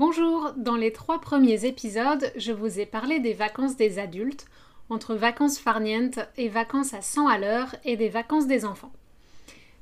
Bonjour, dans les trois premiers épisodes, je vous ai parlé des vacances des adultes, entre vacances farnientes et vacances à 100 à l'heure et des vacances des enfants.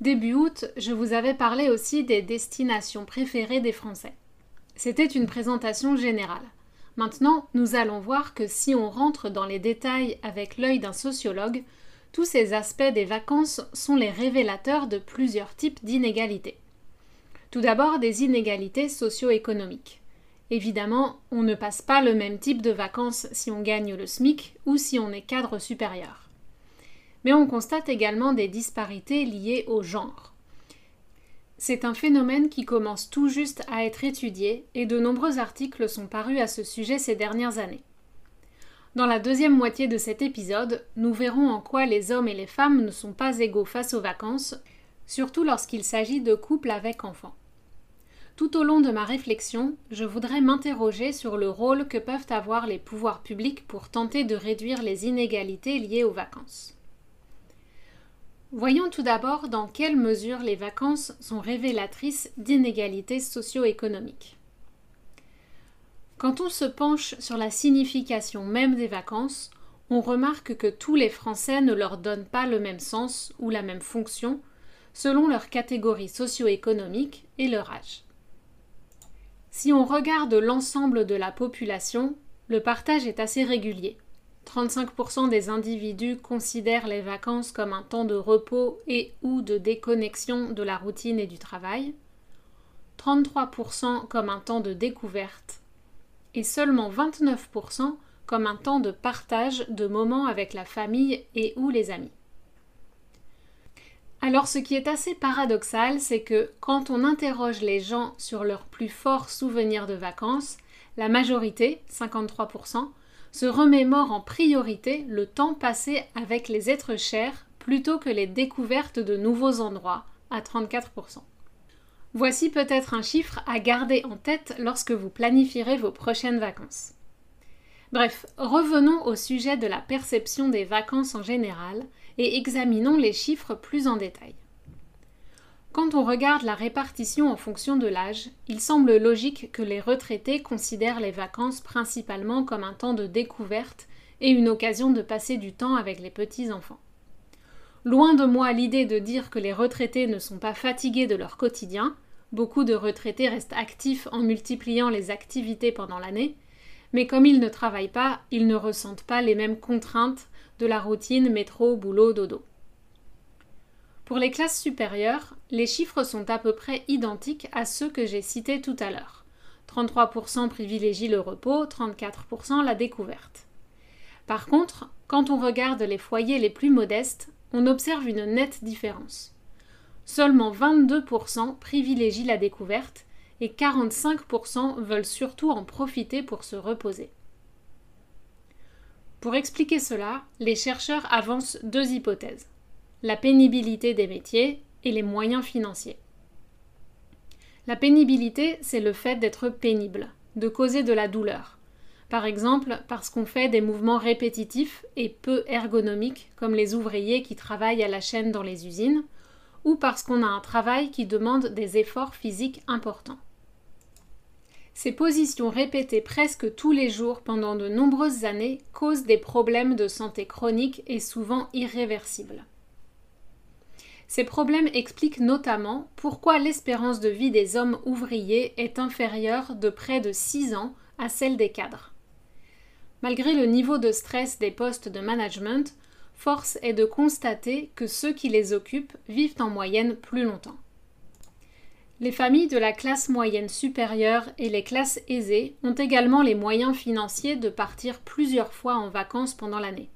Début août, je vous avais parlé aussi des destinations préférées des Français. C'était une présentation générale. Maintenant, nous allons voir que si on rentre dans les détails avec l'œil d'un sociologue, tous ces aspects des vacances sont les révélateurs de plusieurs types d'inégalités. Tout d'abord des inégalités socio-économiques. Évidemment, on ne passe pas le même type de vacances si on gagne le SMIC ou si on est cadre supérieur. Mais on constate également des disparités liées au genre. C'est un phénomène qui commence tout juste à être étudié et de nombreux articles sont parus à ce sujet ces dernières années. Dans la deuxième moitié de cet épisode, nous verrons en quoi les hommes et les femmes ne sont pas égaux face aux vacances, surtout lorsqu'il s'agit de couples avec enfants. Tout au long de ma réflexion, je voudrais m'interroger sur le rôle que peuvent avoir les pouvoirs publics pour tenter de réduire les inégalités liées aux vacances. Voyons tout d'abord dans quelle mesure les vacances sont révélatrices d'inégalités socio-économiques. Quand on se penche sur la signification même des vacances, on remarque que tous les Français ne leur donnent pas le même sens ou la même fonction selon leur catégorie socio-économique et leur âge. Si on regarde l'ensemble de la population, le partage est assez régulier. 35% des individus considèrent les vacances comme un temps de repos et ou de déconnexion de la routine et du travail, 33% comme un temps de découverte et seulement 29% comme un temps de partage de moments avec la famille et ou les amis. Alors ce qui est assez paradoxal, c'est que quand on interroge les gens sur leurs plus forts souvenirs de vacances, la majorité, 53%, se remémore en priorité le temps passé avec les êtres chers plutôt que les découvertes de nouveaux endroits, à 34%. Voici peut-être un chiffre à garder en tête lorsque vous planifierez vos prochaines vacances. Bref, revenons au sujet de la perception des vacances en général et examinons les chiffres plus en détail. Quand on regarde la répartition en fonction de l'âge, il semble logique que les retraités considèrent les vacances principalement comme un temps de découverte et une occasion de passer du temps avec les petits-enfants. Loin de moi l'idée de dire que les retraités ne sont pas fatigués de leur quotidien, beaucoup de retraités restent actifs en multipliant les activités pendant l'année, mais comme ils ne travaillent pas, ils ne ressentent pas les mêmes contraintes de la routine métro, boulot, dodo. Pour les classes supérieures, les chiffres sont à peu près identiques à ceux que j'ai cités tout à l'heure. 33% privilégient le repos, 34% la découverte. Par contre, quand on regarde les foyers les plus modestes, on observe une nette différence. Seulement 22% privilégient la découverte et 45% veulent surtout en profiter pour se reposer. Pour expliquer cela, les chercheurs avancent deux hypothèses la pénibilité des métiers et les moyens financiers. La pénibilité, c'est le fait d'être pénible, de causer de la douleur. Par exemple, parce qu'on fait des mouvements répétitifs et peu ergonomiques, comme les ouvriers qui travaillent à la chaîne dans les usines, ou parce qu'on a un travail qui demande des efforts physiques importants. Ces positions répétées presque tous les jours pendant de nombreuses années causent des problèmes de santé chroniques et souvent irréversibles. Ces problèmes expliquent notamment pourquoi l'espérance de vie des hommes ouvriers est inférieure de près de 6 ans à celle des cadres. Malgré le niveau de stress des postes de management, force est de constater que ceux qui les occupent vivent en moyenne plus longtemps. Les familles de la classe moyenne supérieure et les classes aisées ont également les moyens financiers de partir plusieurs fois en vacances pendant l'année.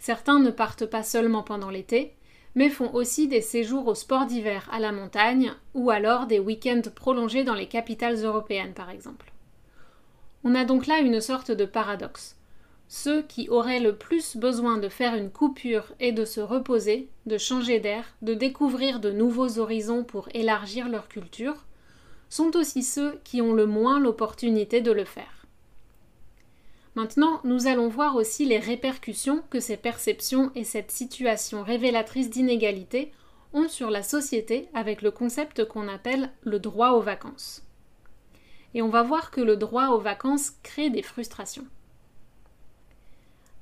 Certains ne partent pas seulement pendant l'été, mais font aussi des séjours au sport d'hiver à la montagne ou alors des week-ends prolongés dans les capitales européennes par exemple. On a donc là une sorte de paradoxe. Ceux qui auraient le plus besoin de faire une coupure et de se reposer, de changer d'air, de découvrir de nouveaux horizons pour élargir leur culture, sont aussi ceux qui ont le moins l'opportunité de le faire. Maintenant, nous allons voir aussi les répercussions que ces perceptions et cette situation révélatrice d'inégalité ont sur la société avec le concept qu'on appelle le droit aux vacances. Et on va voir que le droit aux vacances crée des frustrations.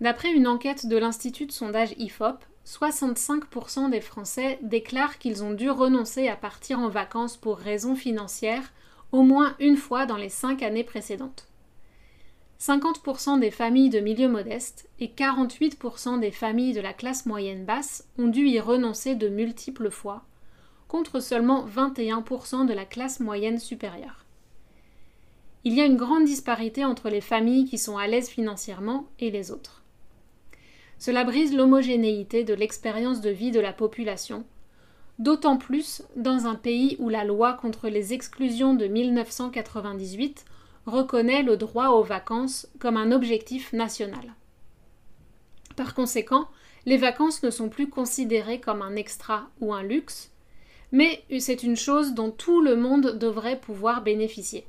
D'après une enquête de l'Institut de sondage IFOP, 65% des Français déclarent qu'ils ont dû renoncer à partir en vacances pour raisons financières au moins une fois dans les cinq années précédentes. 50% des familles de milieu modeste et 48% des familles de la classe moyenne basse ont dû y renoncer de multiples fois, contre seulement 21% de la classe moyenne supérieure. Il y a une grande disparité entre les familles qui sont à l'aise financièrement et les autres. Cela brise l'homogénéité de l'expérience de vie de la population, d'autant plus dans un pays où la loi contre les exclusions de 1998 reconnaît le droit aux vacances comme un objectif national. Par conséquent, les vacances ne sont plus considérées comme un extra ou un luxe, mais c'est une chose dont tout le monde devrait pouvoir bénéficier.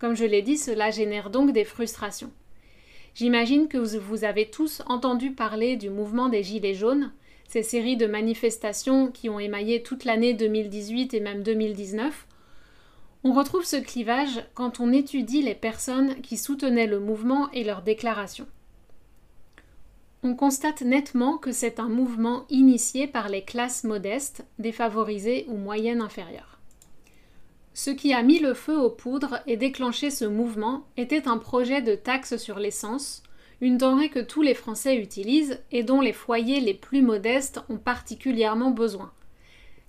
Comme je l'ai dit, cela génère donc des frustrations. J'imagine que vous avez tous entendu parler du mouvement des Gilets jaunes, ces séries de manifestations qui ont émaillé toute l'année 2018 et même 2019. On retrouve ce clivage quand on étudie les personnes qui soutenaient le mouvement et leurs déclarations. On constate nettement que c'est un mouvement initié par les classes modestes, défavorisées ou moyennes inférieures. Ce qui a mis le feu aux poudres et déclenché ce mouvement était un projet de taxe sur l'essence, une denrée que tous les Français utilisent et dont les foyers les plus modestes ont particulièrement besoin.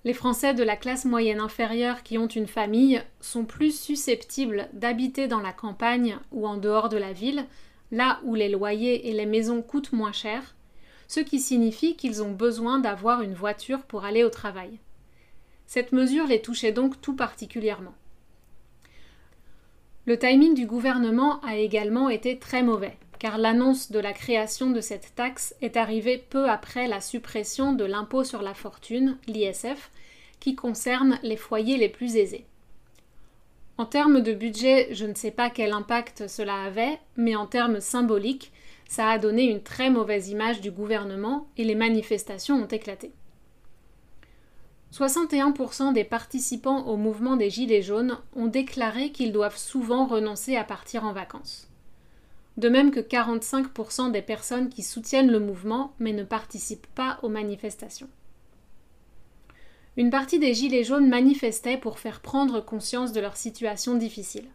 Les Français de la classe moyenne inférieure qui ont une famille sont plus susceptibles d'habiter dans la campagne ou en dehors de la ville, là où les loyers et les maisons coûtent moins cher, ce qui signifie qu'ils ont besoin d'avoir une voiture pour aller au travail. Cette mesure les touchait donc tout particulièrement. Le timing du gouvernement a également été très mauvais, car l'annonce de la création de cette taxe est arrivée peu après la suppression de l'impôt sur la fortune, l'ISF, qui concerne les foyers les plus aisés. En termes de budget, je ne sais pas quel impact cela avait, mais en termes symboliques, ça a donné une très mauvaise image du gouvernement et les manifestations ont éclaté. 61% des participants au mouvement des Gilets jaunes ont déclaré qu'ils doivent souvent renoncer à partir en vacances. De même que 45% des personnes qui soutiennent le mouvement mais ne participent pas aux manifestations. Une partie des Gilets jaunes manifestaient pour faire prendre conscience de leur situation difficile.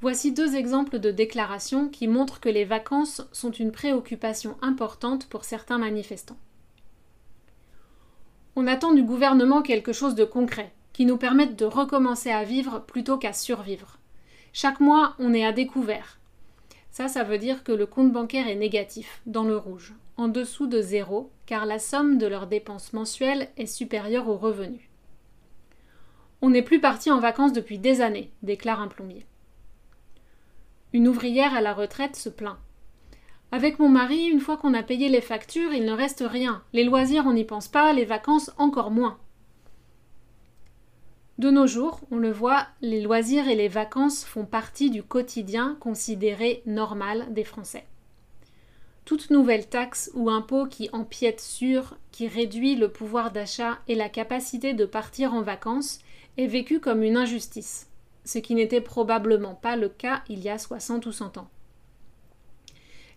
Voici deux exemples de déclarations qui montrent que les vacances sont une préoccupation importante pour certains manifestants. On attend du gouvernement quelque chose de concret, qui nous permette de recommencer à vivre plutôt qu'à survivre. Chaque mois, on est à découvert. Ça, ça veut dire que le compte bancaire est négatif, dans le rouge, en dessous de zéro, car la somme de leurs dépenses mensuelles est supérieure aux revenus. On n'est plus parti en vacances depuis des années, déclare un plombier. Une ouvrière à la retraite se plaint. Avec mon mari, une fois qu'on a payé les factures, il ne reste rien. Les loisirs, on n'y pense pas, les vacances, encore moins. De nos jours, on le voit, les loisirs et les vacances font partie du quotidien considéré normal des Français. Toute nouvelle taxe ou impôt qui empiète sur, qui réduit le pouvoir d'achat et la capacité de partir en vacances est vécue comme une injustice, ce qui n'était probablement pas le cas il y a 60 ou 100 ans.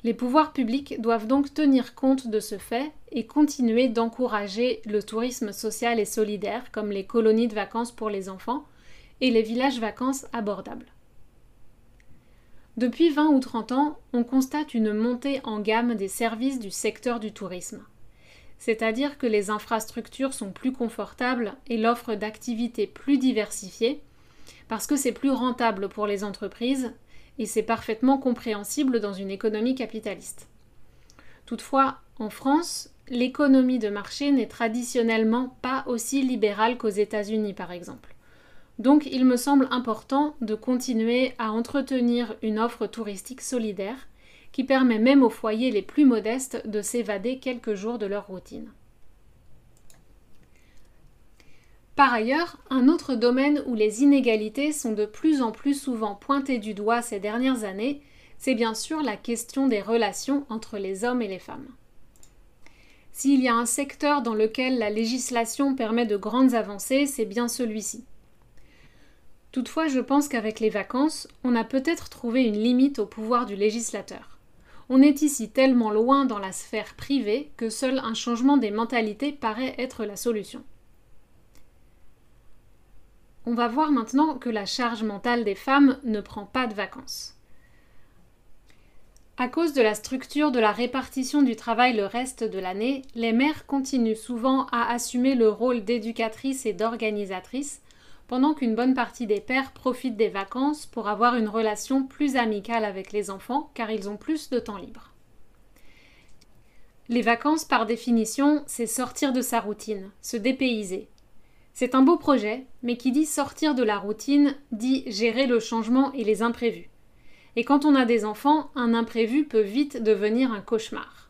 Les pouvoirs publics doivent donc tenir compte de ce fait et continuer d'encourager le tourisme social et solidaire comme les colonies de vacances pour les enfants et les villages vacances abordables. Depuis 20 ou 30 ans, on constate une montée en gamme des services du secteur du tourisme. C'est-à-dire que les infrastructures sont plus confortables et l'offre d'activités plus diversifiée, parce que c'est plus rentable pour les entreprises et c'est parfaitement compréhensible dans une économie capitaliste. Toutefois, en France, l'économie de marché n'est traditionnellement pas aussi libérale qu'aux États-Unis, par exemple. Donc il me semble important de continuer à entretenir une offre touristique solidaire qui permet même aux foyers les plus modestes de s'évader quelques jours de leur routine. Par ailleurs, un autre domaine où les inégalités sont de plus en plus souvent pointées du doigt ces dernières années, c'est bien sûr la question des relations entre les hommes et les femmes. S'il y a un secteur dans lequel la législation permet de grandes avancées, c'est bien celui-ci. Toutefois, je pense qu'avec les vacances, on a peut-être trouvé une limite au pouvoir du législateur. On est ici tellement loin dans la sphère privée que seul un changement des mentalités paraît être la solution. On va voir maintenant que la charge mentale des femmes ne prend pas de vacances. À cause de la structure de la répartition du travail le reste de l'année, les mères continuent souvent à assumer le rôle d'éducatrice et d'organisatrice, pendant qu'une bonne partie des pères profitent des vacances pour avoir une relation plus amicale avec les enfants car ils ont plus de temps libre. Les vacances, par définition, c'est sortir de sa routine, se dépayser. C'est un beau projet, mais qui dit sortir de la routine dit gérer le changement et les imprévus. Et quand on a des enfants, un imprévu peut vite devenir un cauchemar.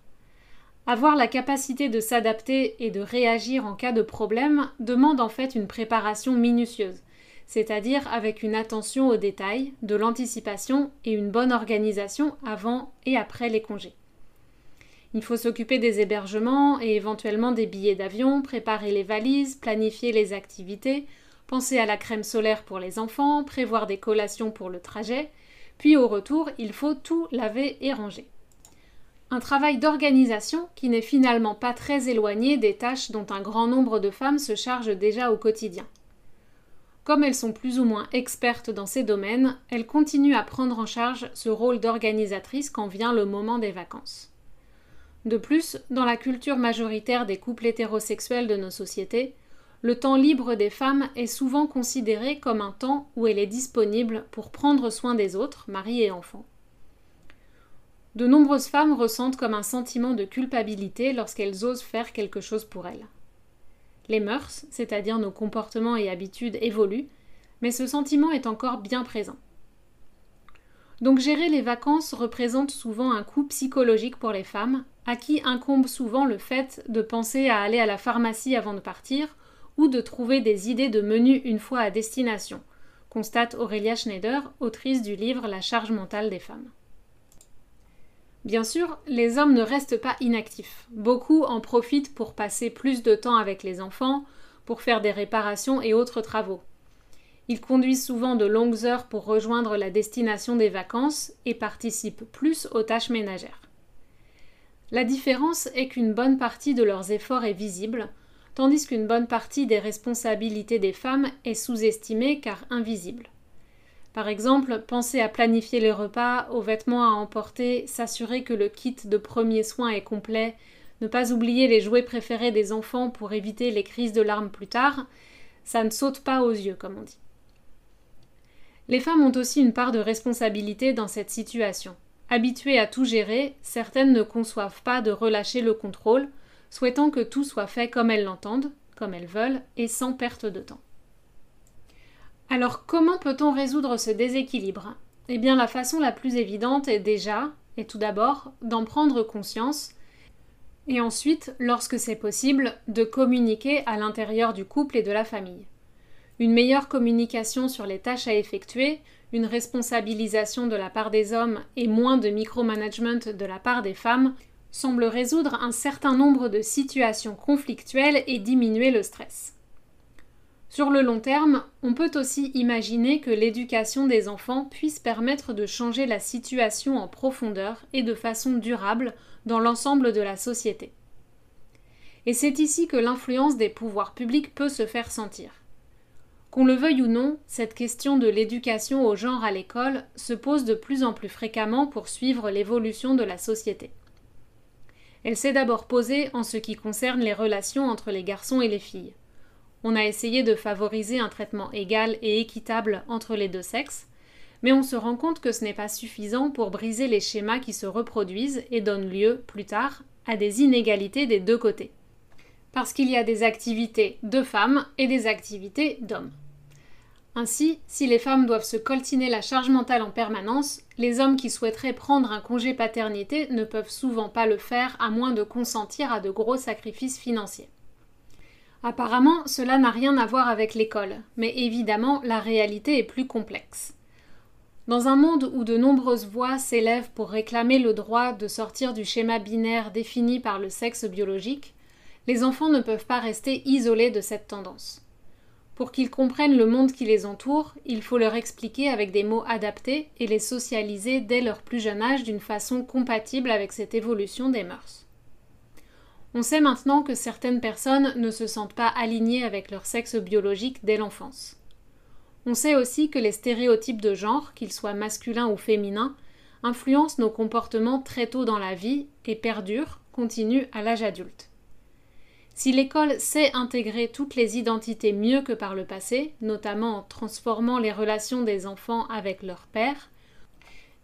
Avoir la capacité de s'adapter et de réagir en cas de problème demande en fait une préparation minutieuse, c'est-à-dire avec une attention aux détails, de l'anticipation et une bonne organisation avant et après les congés. Il faut s'occuper des hébergements et éventuellement des billets d'avion, préparer les valises, planifier les activités, penser à la crème solaire pour les enfants, prévoir des collations pour le trajet, puis au retour, il faut tout laver et ranger. Un travail d'organisation qui n'est finalement pas très éloigné des tâches dont un grand nombre de femmes se chargent déjà au quotidien. Comme elles sont plus ou moins expertes dans ces domaines, elles continuent à prendre en charge ce rôle d'organisatrice quand vient le moment des vacances. De plus, dans la culture majoritaire des couples hétérosexuels de nos sociétés, le temps libre des femmes est souvent considéré comme un temps où elle est disponible pour prendre soin des autres, mari et enfants. De nombreuses femmes ressentent comme un sentiment de culpabilité lorsqu'elles osent faire quelque chose pour elles. Les mœurs, c'est-à-dire nos comportements et habitudes, évoluent, mais ce sentiment est encore bien présent. Donc gérer les vacances représente souvent un coût psychologique pour les femmes, à qui incombe souvent le fait de penser à aller à la pharmacie avant de partir, ou de trouver des idées de menus une fois à destination, constate Aurélia Schneider, autrice du livre La charge mentale des femmes. Bien sûr, les hommes ne restent pas inactifs. Beaucoup en profitent pour passer plus de temps avec les enfants, pour faire des réparations et autres travaux. Ils conduisent souvent de longues heures pour rejoindre la destination des vacances et participent plus aux tâches ménagères. La différence est qu'une bonne partie de leurs efforts est visible, tandis qu'une bonne partie des responsabilités des femmes est sous-estimée car invisible. Par exemple, penser à planifier les repas, aux vêtements à emporter, s'assurer que le kit de premiers soins est complet, ne pas oublier les jouets préférés des enfants pour éviter les crises de larmes plus tard, ça ne saute pas aux yeux, comme on dit. Les femmes ont aussi une part de responsabilité dans cette situation. Habituées à tout gérer, certaines ne conçoivent pas de relâcher le contrôle, souhaitant que tout soit fait comme elles l'entendent, comme elles veulent, et sans perte de temps. Alors comment peut-on résoudre ce déséquilibre? Eh bien la façon la plus évidente est déjà, et tout d'abord, d'en prendre conscience, et ensuite, lorsque c'est possible, de communiquer à l'intérieur du couple et de la famille. Une meilleure communication sur les tâches à effectuer, une responsabilisation de la part des hommes et moins de micromanagement de la part des femmes semble résoudre un certain nombre de situations conflictuelles et diminuer le stress. Sur le long terme, on peut aussi imaginer que l'éducation des enfants puisse permettre de changer la situation en profondeur et de façon durable dans l'ensemble de la société. Et c'est ici que l'influence des pouvoirs publics peut se faire sentir. Qu'on le veuille ou non, cette question de l'éducation au genre à l'école se pose de plus en plus fréquemment pour suivre l'évolution de la société. Elle s'est d'abord posée en ce qui concerne les relations entre les garçons et les filles. On a essayé de favoriser un traitement égal et équitable entre les deux sexes, mais on se rend compte que ce n'est pas suffisant pour briser les schémas qui se reproduisent et donnent lieu, plus tard, à des inégalités des deux côtés. Parce qu'il y a des activités de femmes et des activités d'hommes. Ainsi, si les femmes doivent se coltiner la charge mentale en permanence, les hommes qui souhaiteraient prendre un congé paternité ne peuvent souvent pas le faire à moins de consentir à de gros sacrifices financiers. Apparemment, cela n'a rien à voir avec l'école, mais évidemment, la réalité est plus complexe. Dans un monde où de nombreuses voix s'élèvent pour réclamer le droit de sortir du schéma binaire défini par le sexe biologique, les enfants ne peuvent pas rester isolés de cette tendance. Pour qu'ils comprennent le monde qui les entoure, il faut leur expliquer avec des mots adaptés et les socialiser dès leur plus jeune âge d'une façon compatible avec cette évolution des mœurs. On sait maintenant que certaines personnes ne se sentent pas alignées avec leur sexe biologique dès l'enfance. On sait aussi que les stéréotypes de genre, qu'ils soient masculins ou féminins, influencent nos comportements très tôt dans la vie et perdurent, continuent à l'âge adulte. Si l'école sait intégrer toutes les identités mieux que par le passé, notamment en transformant les relations des enfants avec leurs pères,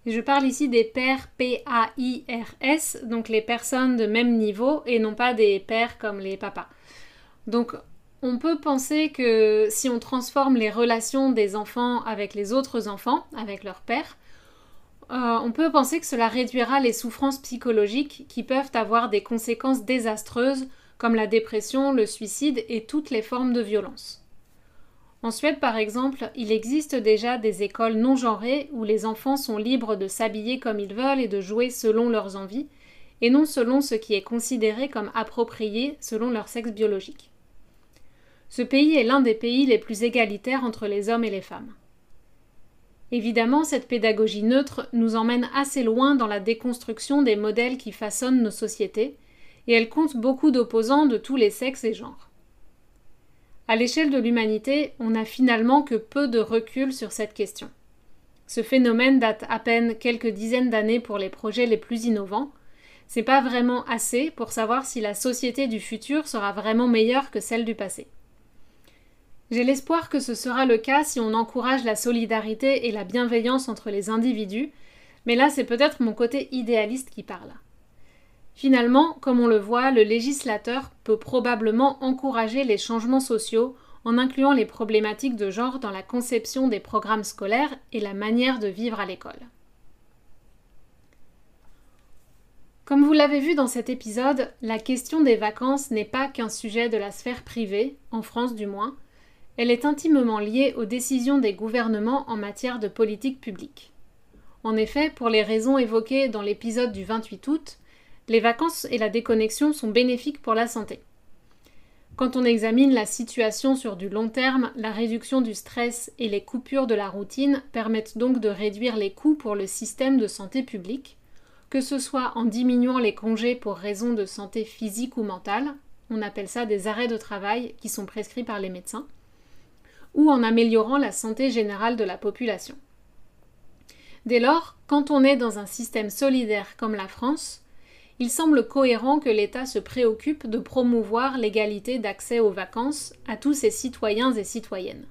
je parle ici des pères P-A-I-R-S, donc les personnes de même niveau et non pas des pères comme les papas. Donc on peut penser que si on transforme les relations des enfants avec les autres enfants, avec leur père, euh, on peut penser que cela réduira les souffrances psychologiques qui peuvent avoir des conséquences désastreuses comme la dépression, le suicide et toutes les formes de violence. En Suède, par exemple, il existe déjà des écoles non genrées où les enfants sont libres de s'habiller comme ils veulent et de jouer selon leurs envies, et non selon ce qui est considéré comme approprié selon leur sexe biologique. Ce pays est l'un des pays les plus égalitaires entre les hommes et les femmes. Évidemment, cette pédagogie neutre nous emmène assez loin dans la déconstruction des modèles qui façonnent nos sociétés, et elle compte beaucoup d'opposants de tous les sexes et genres. À l'échelle de l'humanité, on n'a finalement que peu de recul sur cette question. Ce phénomène date à peine quelques dizaines d'années pour les projets les plus innovants. C'est pas vraiment assez pour savoir si la société du futur sera vraiment meilleure que celle du passé. J'ai l'espoir que ce sera le cas si on encourage la solidarité et la bienveillance entre les individus, mais là c'est peut-être mon côté idéaliste qui parle. Finalement, comme on le voit, le législateur peut probablement encourager les changements sociaux en incluant les problématiques de genre dans la conception des programmes scolaires et la manière de vivre à l'école. Comme vous l'avez vu dans cet épisode, la question des vacances n'est pas qu'un sujet de la sphère privée, en France du moins, elle est intimement liée aux décisions des gouvernements en matière de politique publique. En effet, pour les raisons évoquées dans l'épisode du 28 août, les vacances et la déconnexion sont bénéfiques pour la santé. Quand on examine la situation sur du long terme, la réduction du stress et les coupures de la routine permettent donc de réduire les coûts pour le système de santé publique, que ce soit en diminuant les congés pour raisons de santé physique ou mentale, on appelle ça des arrêts de travail qui sont prescrits par les médecins, ou en améliorant la santé générale de la population. Dès lors, quand on est dans un système solidaire comme la France, il semble cohérent que l'État se préoccupe de promouvoir l'égalité d'accès aux vacances à tous ses citoyens et citoyennes.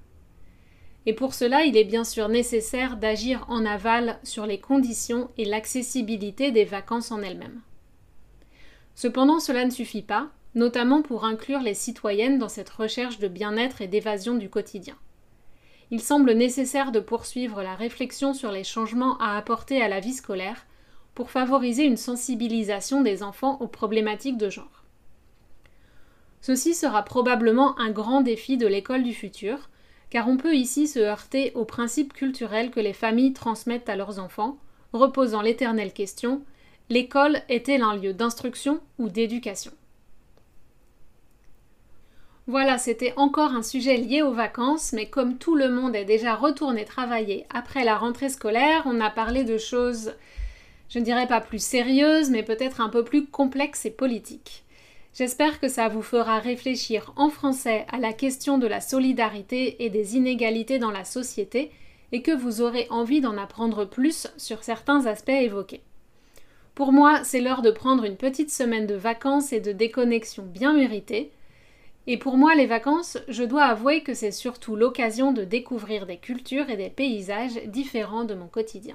Et pour cela, il est bien sûr nécessaire d'agir en aval sur les conditions et l'accessibilité des vacances en elles-mêmes. Cependant, cela ne suffit pas, notamment pour inclure les citoyennes dans cette recherche de bien-être et d'évasion du quotidien. Il semble nécessaire de poursuivre la réflexion sur les changements à apporter à la vie scolaire pour favoriser une sensibilisation des enfants aux problématiques de genre. Ceci sera probablement un grand défi de l'école du futur, car on peut ici se heurter aux principes culturels que les familles transmettent à leurs enfants, reposant l'éternelle question l'école est-elle un lieu d'instruction ou d'éducation? Voilà, c'était encore un sujet lié aux vacances, mais comme tout le monde est déjà retourné travailler après la rentrée scolaire, on a parlé de choses, je ne dirais pas plus sérieuses, mais peut-être un peu plus complexes et politiques. J'espère que ça vous fera réfléchir en français à la question de la solidarité et des inégalités dans la société et que vous aurez envie d'en apprendre plus sur certains aspects évoqués. Pour moi, c'est l'heure de prendre une petite semaine de vacances et de déconnexion bien méritée. Et pour moi, les vacances, je dois avouer que c'est surtout l'occasion de découvrir des cultures et des paysages différents de mon quotidien.